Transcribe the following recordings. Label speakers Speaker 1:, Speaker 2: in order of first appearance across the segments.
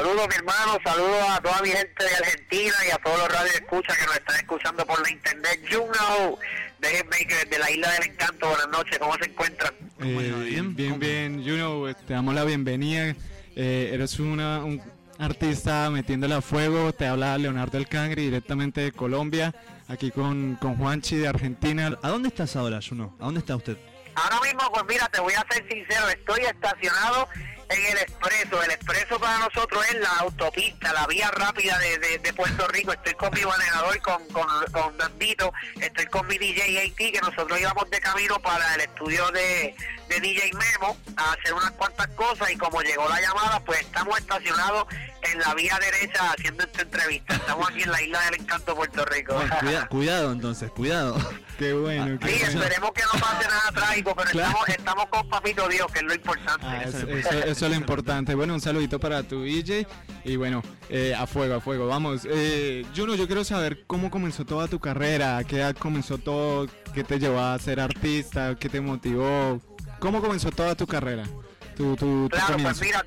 Speaker 1: Saludos mi hermano, saludos a toda mi gente de Argentina y a todos los radios escucha que nos están escuchando por la internet. You know, de Maker de la Isla del Encanto, buenas noches, ¿cómo se encuentran?
Speaker 2: Eh, bien, bien, bien, you know, te damos la bienvenida. Eh, eres una, un artista metiéndole a fuego, te habla Leonardo El Cangri directamente de Colombia, aquí con, con Juanchi de Argentina.
Speaker 3: ¿A dónde estás ahora, Juno? ¿A dónde está usted?
Speaker 1: Ahora mismo, pues mira, te voy a ser sincero, estoy estacionado en el expreso. El expreso para nosotros es la autopista, la vía rápida de, de, Puerto Rico. Estoy con mi manejador, con, con, con Dandito, estoy con mi DJ AT, que nosotros íbamos de camino para el estudio de, de DJ Memo a hacer unas cuantas cosas y como llegó la llamada, pues estamos estacionados en la vía derecha haciendo esta entrevista. Estamos aquí en la isla del encanto Puerto Rico.
Speaker 3: cuidado entonces, cuidado.
Speaker 2: Qué bueno.
Speaker 1: sí, esperemos que no pase nada trágico, pero estamos, estamos con Papito Dios, que es lo importante.
Speaker 2: Ah, eso, es lo importante. Bueno, un saludito para tu DJ y bueno, eh, a fuego, a fuego. Vamos, eh, Juno, yo quiero saber cómo comenzó toda tu carrera, qué edad comenzó todo, qué te llevó a ser artista, qué te motivó, cómo comenzó toda tu carrera. Tu, tu,
Speaker 1: claro, pues mira,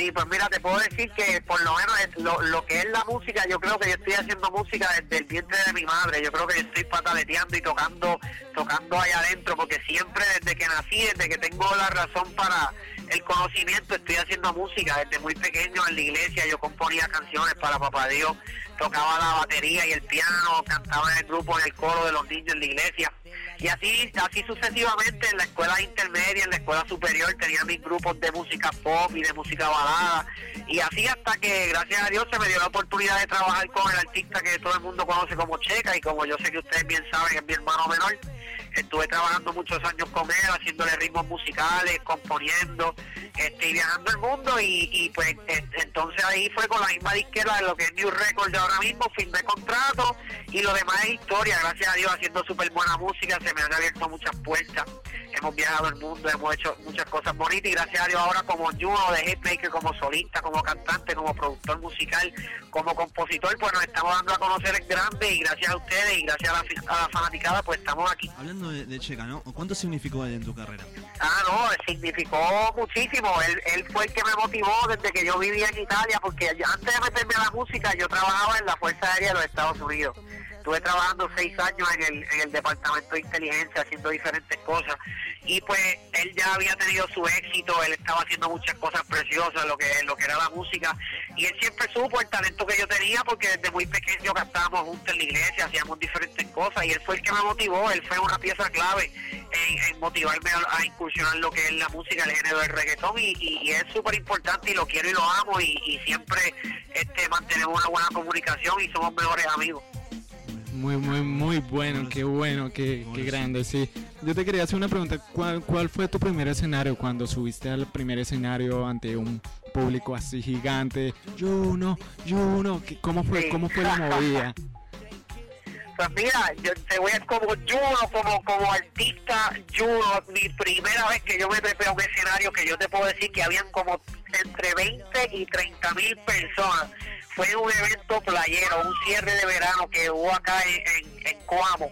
Speaker 1: Sí, pues mira, te puedo decir que por lo menos lo, lo, que es la música, yo creo que yo estoy haciendo música desde el vientre de mi madre. Yo creo que estoy pataleteando y tocando, tocando allá adentro, porque siempre desde que nací, desde que tengo la razón para el conocimiento, estoy haciendo música desde muy pequeño en la iglesia. Yo componía canciones para Papá Dios, tocaba la batería y el piano, cantaba en el grupo, en el coro de los niños en la iglesia. Y así, así sucesivamente en la escuela intermedia, en la escuela superior, tenía mis grupos de música pop y de música balada. Y así hasta que, gracias a Dios, se me dio la oportunidad de trabajar con el artista que todo el mundo conoce como Checa y como yo sé que ustedes bien saben, es mi hermano menor. Estuve trabajando muchos años con él, haciéndole ritmos musicales, componiendo, este, viajando el mundo y, pues entonces ahí fue con la misma disquera de lo que es New Records de ahora mismo, firmé contrato y lo demás es historia, gracias a Dios haciendo súper buena música, se me han abierto muchas puertas, hemos viajado el mundo, hemos hecho muchas cosas bonitas y gracias a Dios ahora como Juno de Hitmaker, como solista, como cantante, como productor musical, como compositor, pues nos estamos dando a conocer el grande y gracias a ustedes y gracias a la, fanaticada pues estamos aquí.
Speaker 3: De, Checa, ¿no? ¿Cuánto significó él en tu carrera?
Speaker 1: Ah, no, significó muchísimo. Él, él fue el que me motivó desde que yo vivía en Italia, porque antes de meterme a la música yo trabajaba en la Fuerza Aérea de los Estados Unidos. Estuve trabajando seis años en el, en el Departamento de Inteligencia haciendo diferentes cosas y pues él ya había tenido su éxito, él estaba haciendo muchas cosas preciosas, lo que, lo que era la música y él siempre supo el talento que yo tenía porque desde muy pequeño cantábamos juntos en la iglesia, hacíamos diferentes cosas y él fue el que me motivó, él fue una pieza clave en, motivarme a, incursionar lo que es la música, el género del reggaetón y, es súper importante y lo quiero y lo amo y, y siempre este mantenemos una buena comunicación y somos mejores amigos.
Speaker 2: Muy, muy, muy bueno, qué bueno, qué, qué grande, sí. Yo te quería hacer una pregunta, ¿Cuál, ¿cuál fue tu primer escenario cuando subiste al primer escenario ante un público así gigante? Juno, Juno, ¿cómo fue, cómo fue la movida?
Speaker 1: Pues mira, yo te voy a como Juno, como, como artista Juno, mi primera vez que yo me trepé a un escenario que yo te puedo decir que habían como entre 20 y 30 mil personas fue un evento playero, un cierre de verano que hubo acá en, en, Coamo,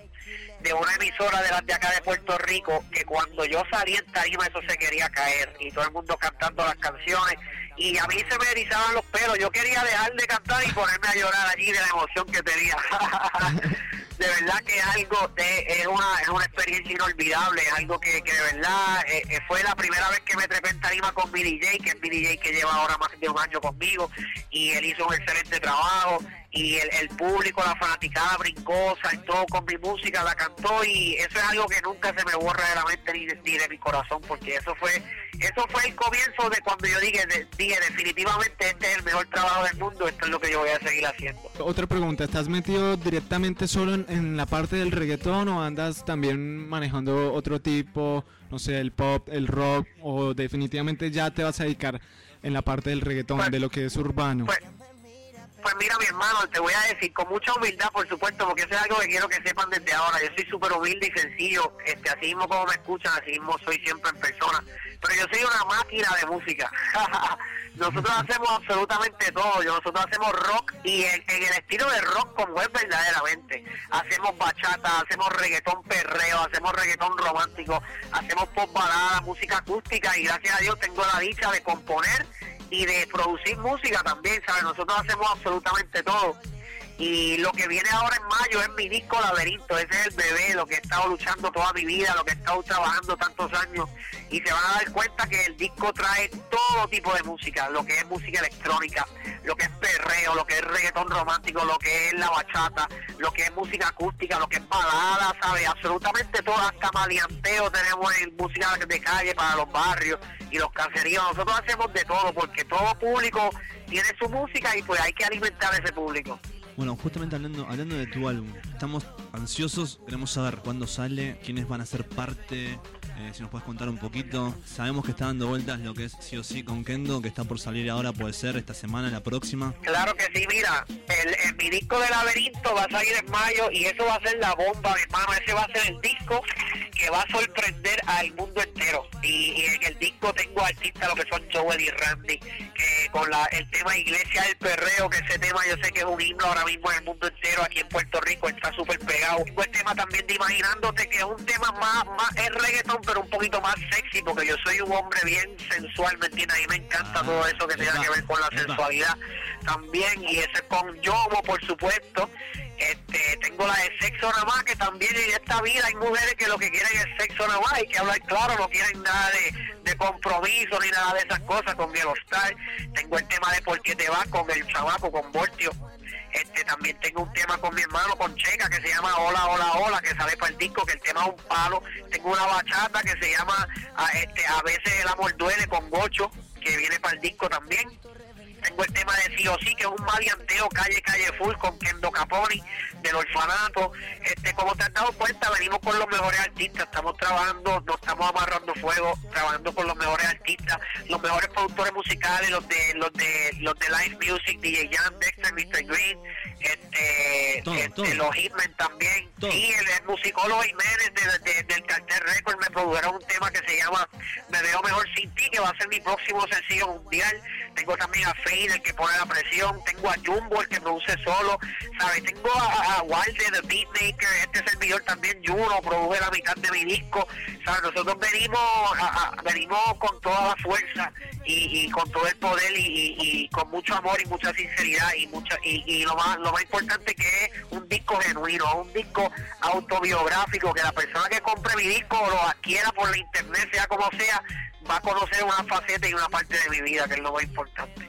Speaker 1: de una emisora de de acá de Puerto Rico, que cuando yo salí en tarima eso se quería caer, y todo el mundo cantando las canciones, y a mí se me erizaban los pelos, yo quería dejar de cantar y ponerme a llorar allí de la emoción que tenía. de verdad que algo, de, es, una, es una experiencia inolvidable, es algo que, que de verdad eh, eh, fue la primera vez que me trepé en tarima con mi DJ, que es mi DJ que lleva ahora más de un año conmigo, y él hizo un excelente trabajo, y el, el público, la fanaticada brincó, saltó con mi música, la cantó, y eso es algo que nunca se me borra de la mente ni de, ni de mi corazón, porque eso fue eso fue el comienzo de cuando yo dije, dije definitivamente este es el mejor trabajo del mundo, esto es lo que yo voy a seguir haciendo.
Speaker 2: Otra pregunta, ¿estás metido directamente solo en, en la parte del reggaetón o andas también manejando otro tipo, no sé, el pop, el rock, o definitivamente ya te vas a dedicar en la parte del reggaetón,
Speaker 1: Pues-
Speaker 2: de lo que es urbano?
Speaker 1: Pues, pues mira, mi hermano, te voy a decir con mucha humildad, por supuesto, porque eso es algo que quiero que sepan desde ahora. Yo soy súper humilde y sencillo, este, así mismo como me escuchan, así mismo soy siempre en persona. Pero yo soy una máquina de música. nosotros hacemos absolutamente todo. Yo- Nosotros hacemos rock y en, en el estilo de rock como es verdaderamente. Hacemos bachata, hacemos reggaetón perreo, hacemos reggaetón romántico, hacemos pop balada, música acústica y gracias a Dios tengo la dicha de componer y de producir música también, ¿sabes? Nosotros hacemos absolutamente todo. Y lo que viene ahora en mayo es mi disco Laberinto, ese es el bebé, lo que he estado luchando toda mi vida, lo que he estado trabajando tantos años. Y se van a dar cuenta que el disco trae todo tipo de música, lo que es música electrónica, lo que es perreo, lo que es reggaetón romántico, lo que es la bachata, lo que es música acústica, lo que es balada, ¿sabes? Absolutamente todo, hasta maleanteo tenemos en música de calle para los barrios y los caseríos. Nosotros hacemos de todo porque todo público tiene su música y pues hay que alimentar a ese público.
Speaker 3: Bueno, justamente hablando, hablando de tu álbum, estamos ansiosos, queremos saber cuándo sale, quiénes van a ser parte, eh, si nos puedes contar un poquito. Sabemos que está dando vueltas lo que es sí o sí con Kendo, que está por salir ahora, puede ser esta semana, la próxima.
Speaker 1: Claro que sí, mira, el, mi disco de laberinto va a salir en mayo y eso va a ser la bomba, mi hermano. Ese va a ser el disco que va a sorprender al mundo entero. Y, y en el disco tengo artistas, lo que son Joel y Randy, que con la, el tema Iglesia del Perreo, que ese tema yo sé que es un himno ahora mismo en el mundo entero, aquí en Puerto Rico está súper pegado. Tengo el tema también de Imaginándote, que es un tema más, más es reggaeton, pero un poquito más sexy, porque yo soy un hombre bien sensual, ¿me entiendes? A mí me encanta
Speaker 3: Ah,
Speaker 1: todo eso que tenga que ver con la sensualidad también, y ese es con Yomo, por supuesto. Este, tengo la de sexo nada más, que también en esta vida hay mujeres que lo que quieren es sexo nada más, hay que hablar claro, no quieren nada de, de compromiso ni nada de esas cosas con Diego Star. Tengo el tema de por qué te vas con el chavaco, con Voltio. Este, también tengo un tema con mi hermano, con Checa, que se llama Hola, Hola, Hola, que sale para el disco, que el tema es un palo. Tengo una bachata que se llama a, este, a veces el amor duele con Gocho, que viene para el disco también. Tengo el tema de sí o sí, que es un maleanteo calle, calle full con Kendo Caponi del orfanato. Este, como te has dado cuenta, venimos con los mejores artistas, estamos trabajando, nos estamos amarrando fuego, trabajando con los mejores artistas, los mejores productores musicales, los de los de los de Live Music, DJ Jan, Dexter, Mr. Green, este,
Speaker 3: Todo,
Speaker 1: este,
Speaker 3: todo.
Speaker 1: los Hitmen también.
Speaker 3: Todo.
Speaker 1: Sí, el, el musicólogo Jiménez de- de- del Cartel Record me produjeron un tema que se llama Me veo mejor sin ti, que va a ser mi próximo sencillo mundial. Tengo también a Fade, el que pone la presión. Tengo a Jumbo, el que produce solo. ¿Sabes? Tengo a, a Walde, The Beatmaker, este servidor también, Juno, produje la mitad de mi disco. ¿Sabes? Nosotros venimos, venimos con toda la fuerza y, con todo el poder y, y- con mucho amor y mucha sinceridad y mucha y lo más lo más importante que es un disco genuino, un disco autobiográfico que la persona que compre mi disco o lo adquiera por la internet, sea como sea, va a conocer una faceta y una parte de mi vida, que es lo más importante.